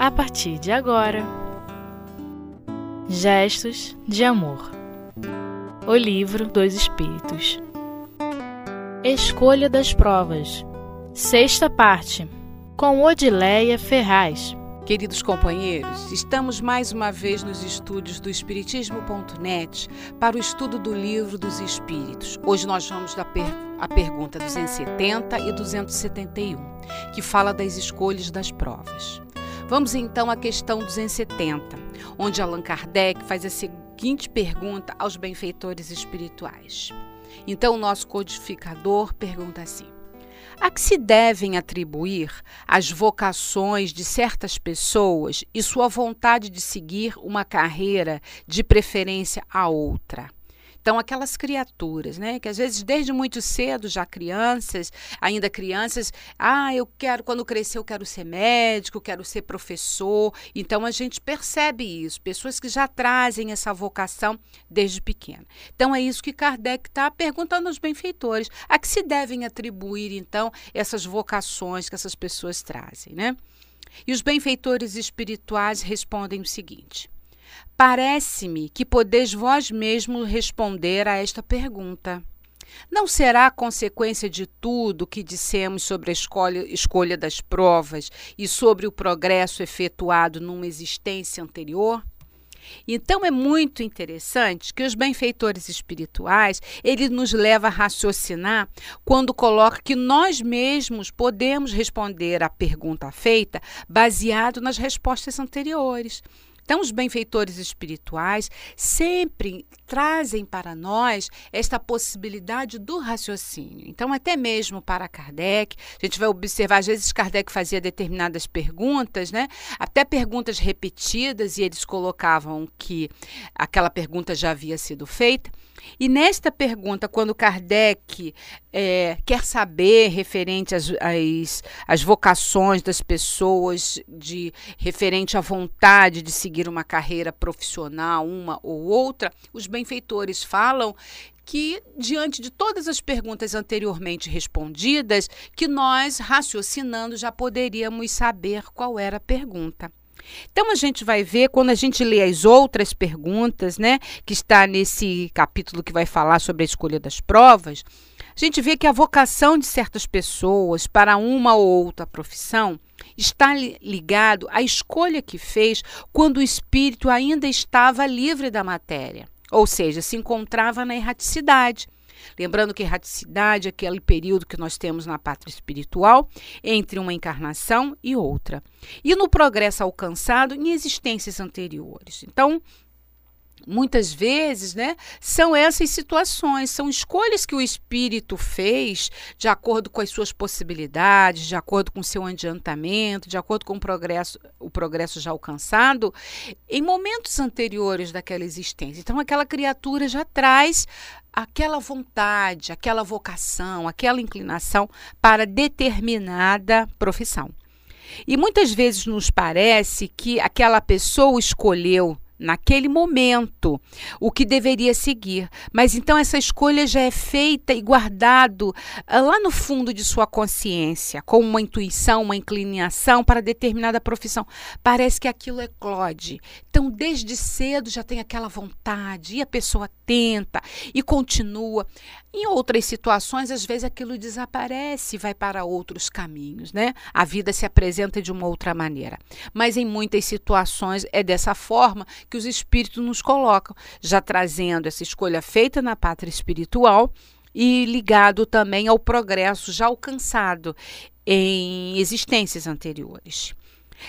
a partir de agora. Gestos de Amor O Livro dos Espíritos Escolha das Provas Sexta parte Com Odileia Ferraz Queridos companheiros, estamos mais uma vez nos estúdios do Espiritismo.net para o estudo do Livro dos Espíritos. Hoje nós vamos da per a pergunta 270 e 271, que fala das escolhas das provas. Vamos então à questão 270, onde Allan Kardec faz a seguinte pergunta aos benfeitores espirituais. Então, o nosso codificador pergunta assim: a que se devem atribuir as vocações de certas pessoas e sua vontade de seguir uma carreira de preferência a outra? Então, aquelas criaturas, né, que às vezes desde muito cedo, já crianças, ainda crianças, ah, eu quero, quando crescer, eu quero ser médico, quero ser professor. Então, a gente percebe isso, pessoas que já trazem essa vocação desde pequena. Então, é isso que Kardec está perguntando aos benfeitores: a que se devem atribuir, então, essas vocações que essas pessoas trazem, né? E os benfeitores espirituais respondem o seguinte. Parece-me que podeis vós mesmo responder a esta pergunta. Não será consequência de tudo que dissemos sobre a escolha, escolha das provas e sobre o progresso efetuado numa existência anterior? Então é muito interessante que os benfeitores espirituais, ele nos leva a raciocinar quando coloca que nós mesmos podemos responder à pergunta feita baseado nas respostas anteriores. Então, os benfeitores espirituais sempre trazem para nós esta possibilidade do raciocínio. Então, até mesmo para Kardec, a gente vai observar, às vezes Kardec fazia determinadas perguntas, né? Até perguntas repetidas, e eles colocavam que aquela pergunta já havia sido feita. E nesta pergunta, quando Kardec é, quer saber referente às, às, às, vocações das pessoas, de referente à vontade de seguir uma carreira profissional, uma ou outra, os benfeitores falam que, diante de todas as perguntas anteriormente respondidas, que nós, raciocinando, já poderíamos saber qual era a pergunta. Então a gente vai ver quando a gente lê as outras perguntas, né, que está nesse capítulo que vai falar sobre a escolha das provas, a gente vê que a vocação de certas pessoas para uma ou outra profissão está ligado à escolha que fez quando o espírito ainda estava livre da matéria, ou seja, se encontrava na erraticidade. Lembrando que erraticidade é aquele período que nós temos na pátria espiritual entre uma encarnação e outra. E no progresso alcançado em existências anteriores. Então, muitas vezes, né, são essas situações, são escolhas que o espírito fez de acordo com as suas possibilidades, de acordo com o seu adiantamento, de acordo com o progresso, o progresso já alcançado em momentos anteriores daquela existência. Então aquela criatura já traz aquela vontade, aquela vocação, aquela inclinação para determinada profissão. E muitas vezes nos parece que aquela pessoa escolheu naquele momento o que deveria seguir. Mas então essa escolha já é feita e guardado ah, lá no fundo de sua consciência, como uma intuição, uma inclinação para determinada profissão. Parece que aquilo eclode. Então, desde cedo já tem aquela vontade e a pessoa tenta e continua. Em outras situações, às vezes aquilo desaparece e vai para outros caminhos, né? A vida se apresenta de uma outra maneira. Mas em muitas situações é dessa forma que os espíritos nos colocam, já trazendo essa escolha feita na pátria espiritual e ligado também ao progresso já alcançado em existências anteriores.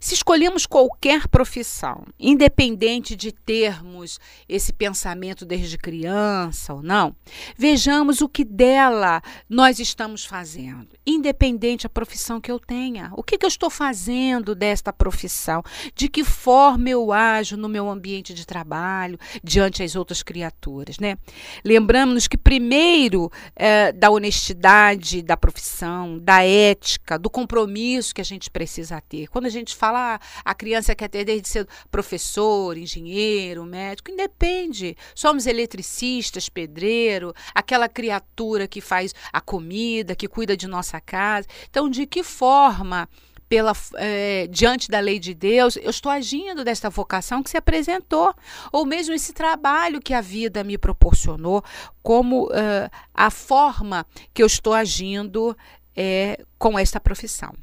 Se escolhemos qualquer profissão, independente de termos esse pensamento desde criança ou não, vejamos o que dela nós estamos fazendo, independente da profissão que eu tenha. O que, que eu estou fazendo desta profissão? De que forma eu ajo no meu ambiente de trabalho, diante das outras criaturas, né? Lembramos que primeiro é, da honestidade da profissão, da ética, do compromisso que a gente precisa ter. Quando a gente gente fala, ah, a criança quer ter desde cedo professor, engenheiro, médico, independe. Somos eletricistas, pedreiro, aquela criatura que faz a comida, que cuida de nossa casa. Então, de que forma pela, é, diante da lei de Deus, eu estou agindo desta vocação que se apresentou, ou mesmo esse trabalho que a vida me proporcionou, como uh, a forma que eu estou agindo é, com esta profissão.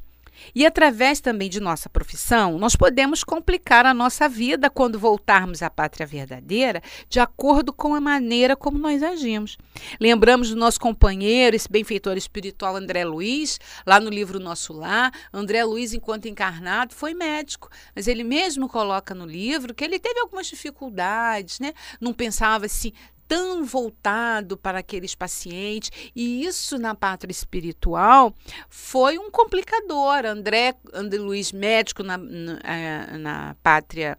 E através também de nossa profissão, nós podemos complicar a nossa vida quando voltarmos à pátria verdadeira, de acordo com a maneira como nós agimos. Lembramos do nosso companheiro, esse benfeitor espiritual André Luiz, lá no livro Nosso Lar. André Luiz, enquanto encarnado, foi médico, mas ele mesmo coloca no livro que ele teve algumas dificuldades, né? Não pensava assim tão voltado para aqueles pacientes, e isso na pátria espiritual foi um complicador. André, André Luiz, médico na, na, eh, na pátria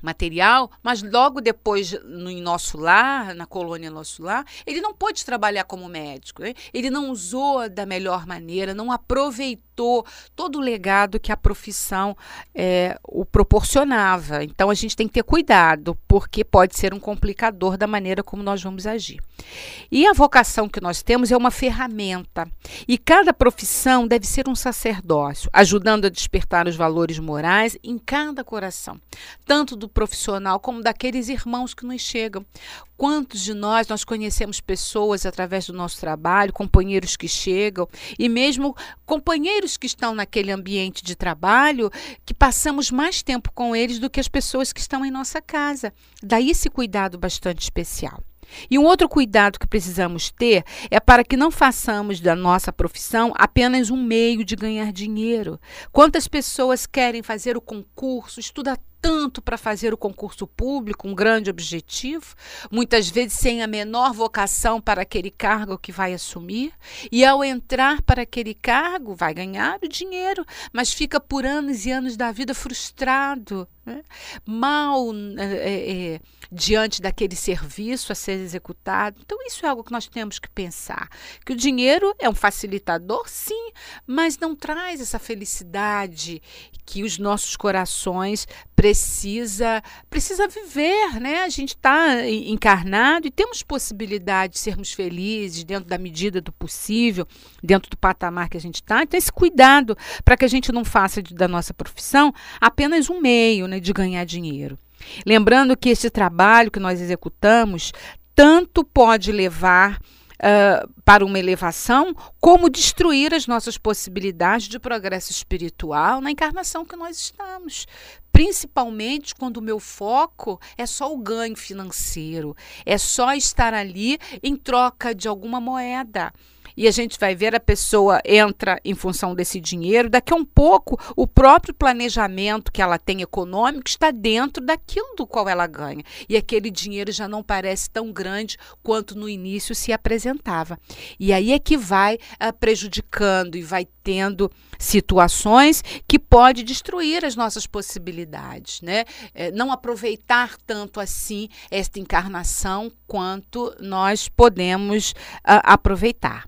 material, mas logo depois, no em nosso lar, na colônia Nosso Lar, ele não pôde trabalhar como médico. Ele não usou da melhor maneira, não aproveitou todo o legado que a profissão é, o proporcionava. Então a gente tem que ter cuidado, porque pode ser um complicador da maneira como nós vamos agir. E a vocação que nós temos é uma ferramenta, e cada profissão deve ser um sacerdócio, ajudando a despertar os valores morais em cada coração, tanto do profissional como daqueles irmãos que nos chegam. Quantos de nós nós conhecemos pessoas através do nosso trabalho, companheiros que chegam e mesmo companheiros que estão naquele ambiente de trabalho, que passamos mais tempo com eles do que as pessoas que estão em nossa casa. Daí esse cuidado bastante especial. E um outro cuidado que precisamos ter é para que não façamos da nossa profissão apenas um meio de ganhar dinheiro. Quantas pessoas querem fazer o concurso, estudar tanto para fazer o concurso público, um grande objetivo, muitas vezes sem a menor vocação para aquele cargo que vai assumir, e ao entrar para aquele cargo vai ganhar o dinheiro, mas fica por anos e anos da vida frustrado, né? mal é, é, diante daquele serviço a ser executado. Então, isso é algo que nós temos que pensar: que o dinheiro é um facilitador, sim, mas não traz essa felicidade que os nossos corações precisa precisa viver, né? A gente está encarnado e temos possibilidade de sermos felizes dentro da medida do possível, dentro do patamar que a gente está. Então, esse cuidado para que a gente não faça de, da nossa profissão apenas um meio né, de ganhar dinheiro. Lembrando que esse trabalho que nós executamos tanto pode levar para uma elevação, como destruir as nossas possibilidades de progresso espiritual na encarnação que nós estamos. Principalmente quando o meu foco é só o ganho financeiro, é só estar ali em troca de alguma moeda e a gente vai ver a pessoa entra em função desse dinheiro. Daqui a um pouco, o próprio planejamento que ela tem econômico está dentro daquilo do qual ela ganha. E aquele dinheiro já não parece tão grande quanto no início se apresentava. E aí é que vai uh, prejudicando e vai tendo situações que pode destruir as nossas possibilidades, né? É, não aproveitar tanto assim esta encarnação quanto nós podemos uh, aproveitar.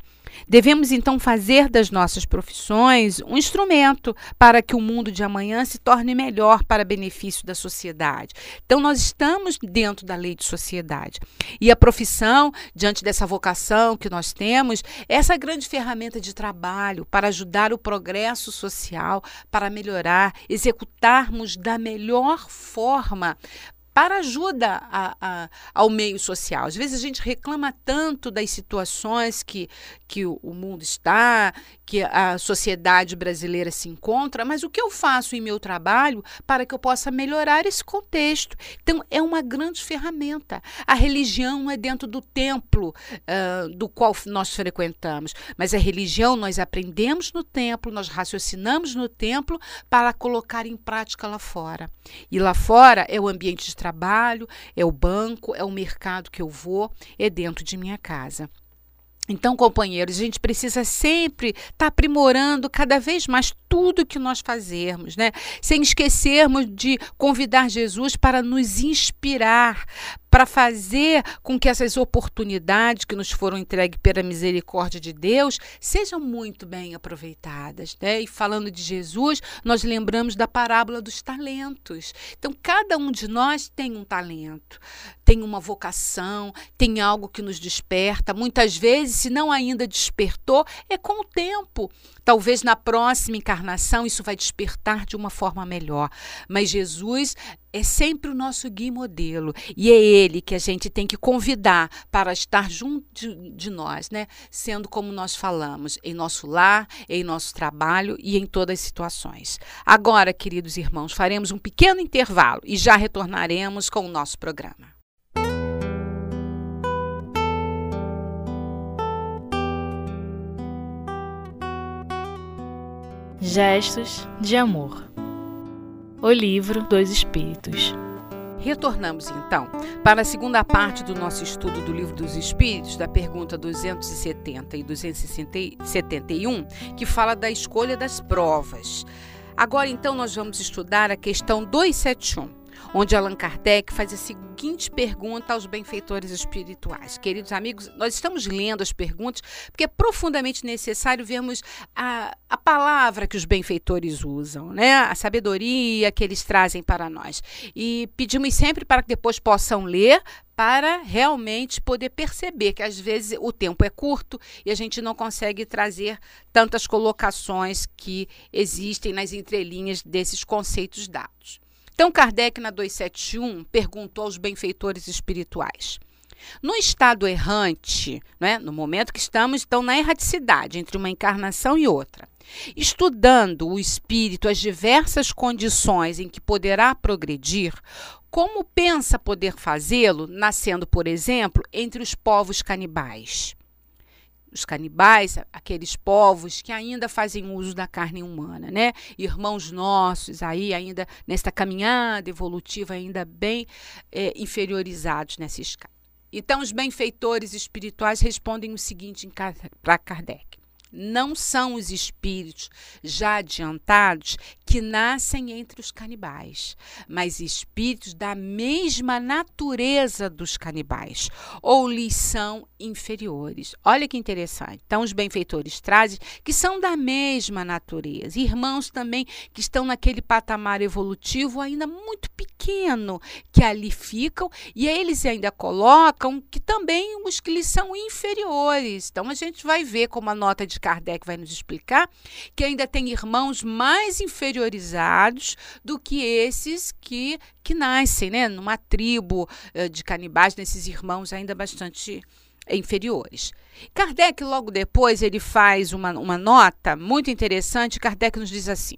Devemos então fazer das nossas profissões um instrumento para que o mundo de amanhã se torne melhor para benefício da sociedade. Então, nós estamos dentro da lei de sociedade. E a profissão, diante dessa vocação que nós temos, é essa grande ferramenta de trabalho para ajudar o progresso social, para melhorar, executarmos da melhor forma para ajuda a, a, ao meio social. Às vezes a gente reclama tanto das situações que, que o, mundo está, que a sociedade brasileira se encontra, mas o que eu faço em meu trabalho para que eu possa melhorar esse contexto? Então, é uma grande ferramenta. A religião é dentro do templo uh, do qual nós frequentamos, mas a religião nós aprendemos no templo, nós raciocinamos no templo para colocar em prática lá fora. E lá fora é o ambiente de trabalho, é o banco, é o mercado que eu vou, é dentro de minha casa. Então, companheiros, a gente precisa sempre estar tá aprimorando cada vez mais tudo que nós fazermos, né? Sem esquecermos de convidar Jesus para nos inspirar, para fazer com que essas oportunidades que nos foram entregues pela misericórdia de Deus sejam muito bem aproveitadas. Né? E falando de Jesus, nós lembramos da parábola dos talentos. Então, cada um de nós tem um talento, tem uma vocação, tem algo que nos desperta. Muitas vezes, se não ainda despertou, é com o tempo. Talvez na próxima encarnação isso vai despertar de uma forma melhor. Mas Jesus é sempre o nosso guia modelo e é ele que a gente tem que convidar para estar junto de, de, nós, né? Sendo como nós falamos, em nosso lar, em nosso trabalho e em todas as situações. Agora, queridos irmãos, faremos um pequeno intervalo e já retornaremos com o nosso programa. Gestos de amor. O livro dos Espíritos. Retornamos então para a segunda parte do nosso estudo do Livro dos Espíritos, da pergunta 270 e 271, que fala da escolha das provas. Agora então nós vamos estudar a questão 271 onde Allan Kardec faz a seguinte pergunta aos benfeitores espirituais. Queridos amigos, nós estamos lendo as perguntas porque é profundamente necessário vermos a, a palavra que os benfeitores usam, né? a sabedoria que eles trazem para nós. E pedimos sempre para que depois possam ler para realmente poder perceber que às vezes o tempo é curto e a gente não consegue trazer tantas colocações que existem nas entrelinhas desses conceitos dados. Então, Kardec, na 271, perguntou aos benfeitores espirituais. No estado errante, né, no momento que estamos então na erraticidade entre uma encarnação e outra, estudando o espírito as diversas condições em que poderá progredir, como pensa poder fazê-lo, nascendo, por exemplo, entre os povos canibais? Os canibais, aqueles povos que ainda fazem uso da carne humana, né? Irmãos nossos aí ainda nesta caminhada evolutiva ainda bem é, inferiorizados nessa escala. Então os benfeitores espirituais respondem o seguinte para Kardec: não são os espíritos já adiantados que nascem entre os canibais, mas espíritos da mesma natureza dos canibais, ou lhes são inferiores. Olha que interessante. Então, os benfeitores trazem que são da mesma natureza, irmãos também que estão naquele patamar evolutivo ainda muito pequeno, que ali ficam, e eles ainda colocam que também os que lhes são inferiores. Então, a gente vai ver como a nota de Kardec vai nos explicar que ainda tem irmãos mais inferiorizados do que esses que, que nascem né, numa tribo uh, de canibais, nesses irmãos ainda bastante inferiores. Kardec, logo depois, ele faz uma, uma nota muito interessante. Kardec nos diz assim: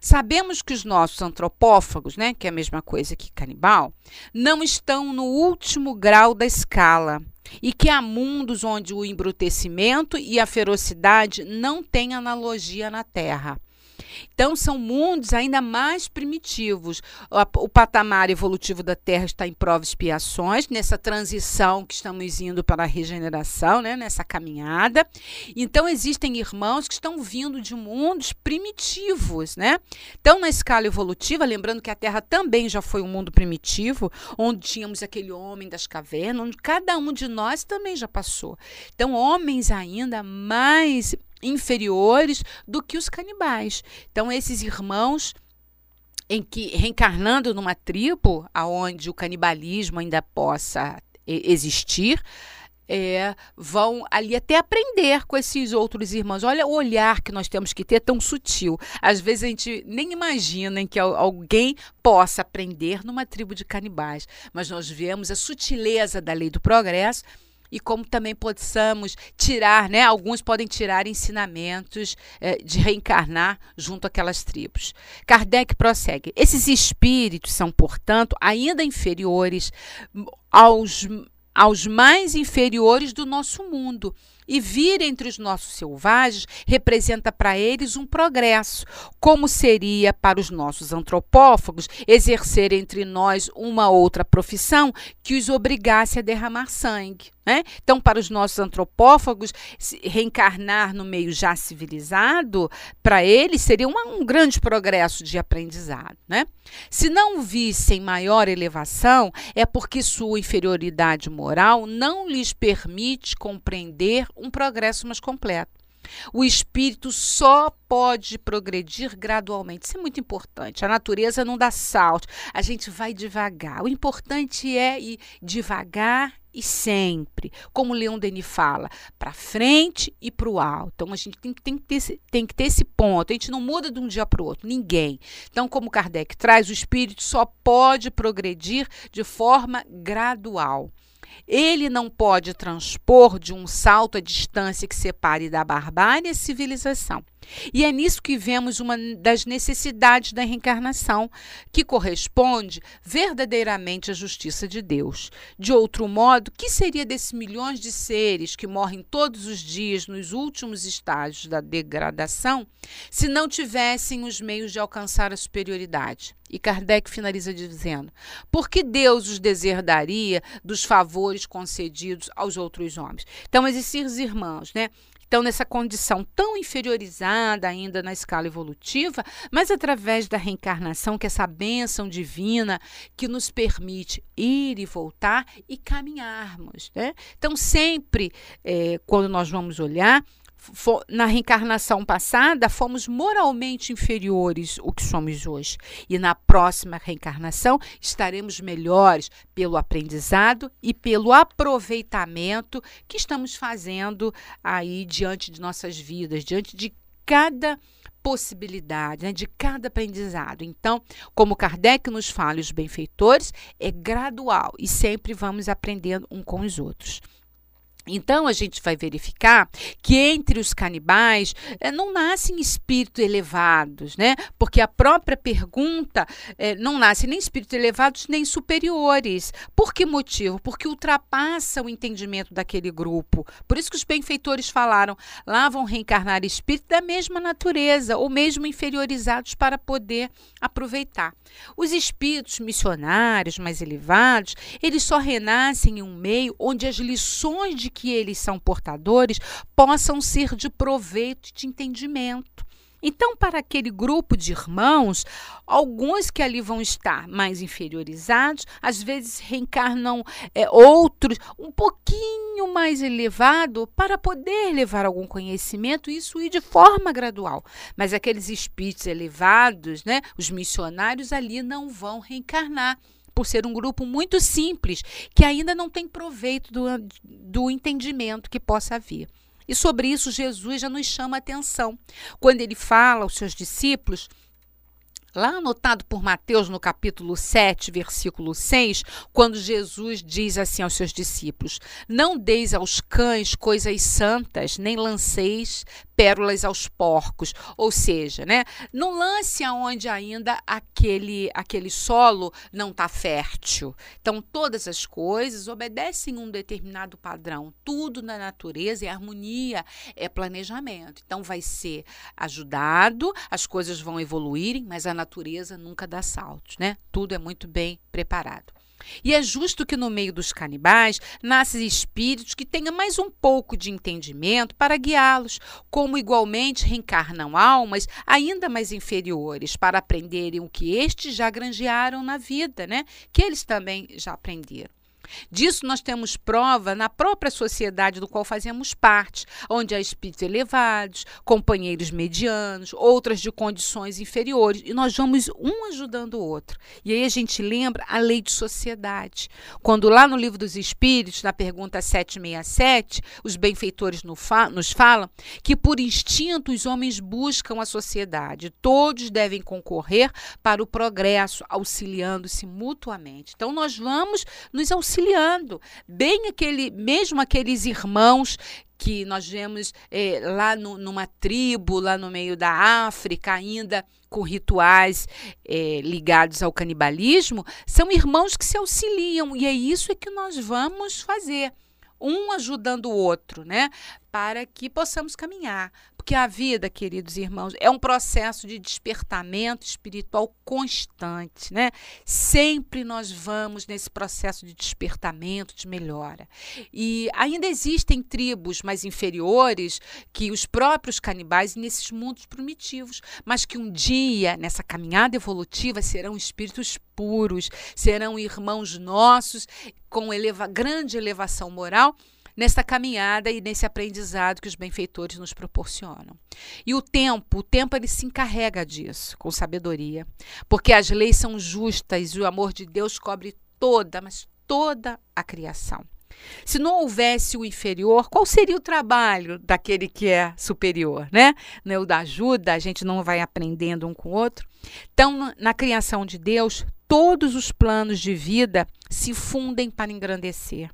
Sabemos que os nossos antropófagos, né, que é a mesma coisa que canibal, não estão no último grau da escala e que há mundos onde o embrutecimento e a ferocidade não têm analogia na Terra. Então, são mundos ainda mais primitivos. O, patamar evolutivo da Terra está em provas expiações, nessa transição que estamos indo para a regeneração, né, nessa caminhada. Então, existem irmãos que estão vindo de mundos primitivos. Né? Então, na escala evolutiva, lembrando que a Terra também já foi um mundo primitivo, onde tínhamos aquele homem das cavernas, onde cada um de nós também já passou. Então, homens ainda mais inferiores do que os canibais. Então, esses irmãos em que reencarnando numa tribo aonde o canibalismo ainda possa existir, é, vão ali até aprender com esses outros irmãos. Olha o olhar que nós temos que ter tão sutil. Às vezes a gente nem imagina que alguém possa aprender numa tribo de canibais, mas nós vemos a sutileza da lei do progresso e como também possamos tirar, né? Alguns podem tirar ensinamentos é, de reencarnar junto àquelas tribos. Kardec prossegue: esses espíritos são, portanto, ainda inferiores aos aos mais inferiores do nosso mundo. E vir entre os nossos selvagens representa para eles um progresso, como seria para os nossos antropófagos exercer entre nós uma outra profissão que os obrigasse a derramar sangue. Né? Então, para os nossos antropófagos, reencarnar no meio já civilizado, para eles seria uma, um grande progresso de aprendizado. Né? Se não vissem maior elevação, é porque sua inferioridade moral não lhes permite compreender um progresso mais completo. O espírito só pode progredir gradualmente. Isso é muito importante. A natureza não dá salto, a gente vai devagar. O importante é ir devagar e sempre, como o Leon Denis fala, para frente e para o alto. Então a gente tem, tem, que ter esse, tem que ter esse ponto. A gente não muda de um dia para o outro, ninguém. Então, como Kardec traz, o espírito só pode progredir de forma gradual. Ele não pode transpor de um salto a distância que separe da barbárie a civilização. E é nisso que vemos uma das necessidades da reencarnação, que corresponde verdadeiramente à justiça de Deus. De outro modo, que seria desses milhões de seres que morrem todos os dias nos últimos estágios da degradação, se não tivessem os meios de alcançar a superioridade? E Kardec finaliza dizendo: por que Deus os deserdaria dos favores concedidos aos outros homens? Então, esses irmãos, né? Estão nessa condição tão inferiorizada ainda na escala evolutiva, mas através da reencarnação, que é essa bênção divina que nos permite ir e voltar e caminharmos. Né? Então, sempre é, quando nós vamos olhar, na reencarnação passada, fomos moralmente inferiores o que somos hoje. E na próxima reencarnação estaremos melhores pelo aprendizado e pelo aproveitamento que estamos fazendo aí diante de nossas vidas, diante de cada possibilidade, né, de cada aprendizado. Então, como Kardec nos fala, os benfeitores é gradual e sempre vamos aprendendo um com os outros. Então a gente vai verificar que entre os canibais é, não nascem espíritos elevados, né? Porque a própria pergunta é, não nasce nem espíritos elevados nem superiores. Por que motivo? Porque ultrapassa o entendimento daquele grupo. Por isso que os benfeitores falaram: lá vão reencarnar espíritos da mesma natureza ou mesmo inferiorizados para poder aproveitar. Os espíritos missionários mais elevados, eles só renascem em um meio onde as lições de que eles são portadores possam ser de proveito e de entendimento. Então, para aquele grupo de irmãos, alguns que ali vão estar mais inferiorizados, às vezes reencarnam é, outros um pouquinho mais elevado para poder levar algum conhecimento, isso ir de forma gradual. Mas aqueles espíritos elevados, né, os missionários ali não vão reencarnar por ser um grupo muito simples, que ainda não tem proveito do, do entendimento que possa haver. E sobre isso, Jesus já nos chama a atenção. Quando ele fala aos seus discípulos, lá anotado por Mateus no capítulo 7, versículo 6, quando Jesus diz assim aos seus discípulos: Não deis aos cães coisas santas, nem lanceis pérolas aos porcos, ou seja, né, não lance aonde ainda aquele aquele solo não está fértil. Então todas as coisas obedecem um determinado padrão. Tudo na natureza é harmonia, é planejamento. Então vai ser ajudado, as coisas vão evoluírem, mas a natureza nunca dá saltos, né? Tudo é muito bem preparado. E é justo que no meio dos canibais nascem espíritos que tenham mais um pouco de entendimento para guiá-los, como igualmente reencarnam almas ainda mais inferiores para aprenderem o que estes já granjearam na vida, né? Que eles também já aprenderam. Disso nós temos prova na própria sociedade do qual fazemos parte, onde há espíritos elevados, companheiros medianos, outras de condições inferiores, e nós vamos um ajudando o outro. E aí a gente lembra a lei de sociedade. Quando lá no livro dos Espíritos, na pergunta 767, os benfeitores nos falam que por instinto os homens buscam a sociedade, todos devem concorrer para o progresso, auxiliando-se mutuamente. Então nós vamos nos auxiliar auxiliando, bem aquele, mesmo aqueles irmãos que nós vemos é, lá no, numa tribo, lá no meio da África, ainda com rituais é, ligados ao canibalismo, são irmãos que se auxiliam e é isso que nós vamos fazer um ajudando o outro, né? Para que possamos caminhar. Porque a vida, queridos irmãos, é um processo de despertamento espiritual constante, né? Sempre nós vamos nesse processo de despertamento, de melhora. E ainda existem tribos mais inferiores que os próprios canibais nesses mundos primitivos, mas que um dia, nessa caminhada evolutiva, serão espíritos puros, serão irmãos nossos com eleva grande elevação moral nessa caminhada e nesse aprendizado que os benfeitores nos proporcionam. E o tempo, o tempo ele se encarrega disso com sabedoria, porque as leis são justas e o amor de Deus cobre toda, mas toda a criação. Se não houvesse o inferior, qual seria o trabalho daquele que é superior, né? né? O da ajuda, a gente não vai aprendendo um com o outro. Então, na criação de Deus, todos os planos de vida se fundem para engrandecer.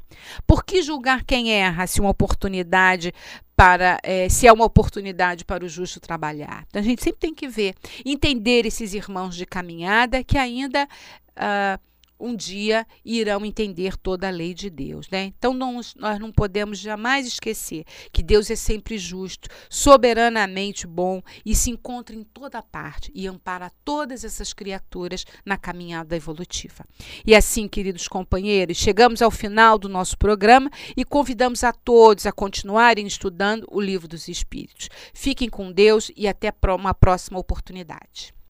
Por que julgar quem erra se uma oportunidade para é, se é uma oportunidade para o justo trabalhar? Então, a gente sempre tem que ver, entender esses irmãos de caminhada que ainda uh, um dia irão entender toda a lei de Deus. Né? Então, não, nós não podemos jamais esquecer que Deus é sempre justo, soberanamente bom e se encontra em toda parte e ampara todas essas criaturas na caminhada evolutiva. E assim, queridos companheiros, chegamos ao final do nosso programa e convidamos a todos a continuarem estudando o Livro dos Espíritos. Fiquem com Deus e até uma próxima oportunidade.